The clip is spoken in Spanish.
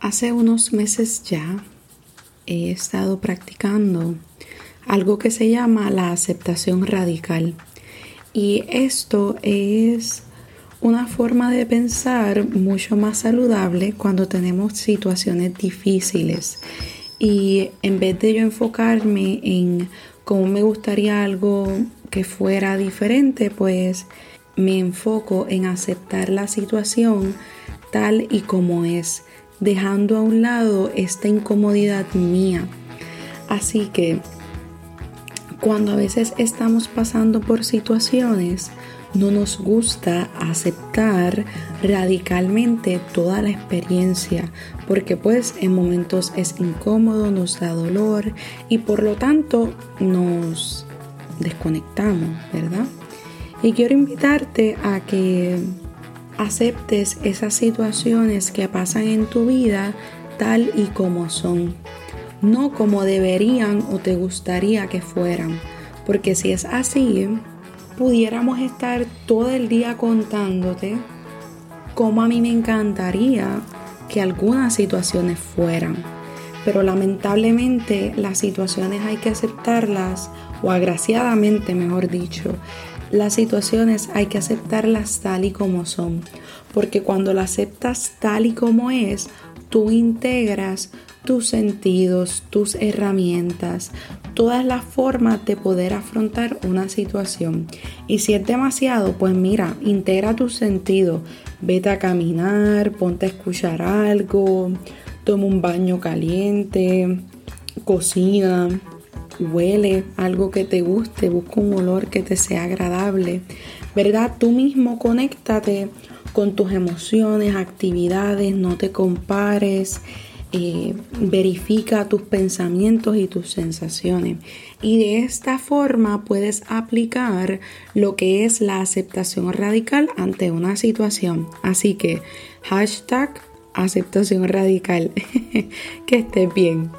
Hace unos meses ya he estado practicando algo que se llama la aceptación radical. Y esto es una forma de pensar mucho más saludable cuando tenemos situaciones difíciles. Y en vez de yo enfocarme en cómo me gustaría algo que fuera diferente, pues me enfoco en aceptar la situación tal y como es dejando a un lado esta incomodidad mía. Así que cuando a veces estamos pasando por situaciones, no nos gusta aceptar radicalmente toda la experiencia, porque pues en momentos es incómodo, nos da dolor y por lo tanto nos desconectamos, ¿verdad? Y quiero invitarte a que aceptes esas situaciones que pasan en tu vida tal y como son, no como deberían o te gustaría que fueran, porque si es así, pudiéramos estar todo el día contándote cómo a mí me encantaría que algunas situaciones fueran. Pero lamentablemente las situaciones hay que aceptarlas, o agraciadamente mejor dicho, las situaciones hay que aceptarlas tal y como son, porque cuando las aceptas tal y como es, tú integras tus sentidos, tus herramientas, todas las formas de poder afrontar una situación. Y si es demasiado, pues mira, integra tus sentidos. Vete a caminar, ponte a escuchar algo, toma un baño caliente, cocina, huele algo que te guste, busca un olor que te sea agradable, ¿verdad? Tú mismo conéctate con tus emociones, actividades, no te compares, eh, verifica tus pensamientos y tus sensaciones. Y de esta forma puedes aplicar lo que es la aceptación radical ante una situación. Así que hashtag aceptación radical. que estés bien.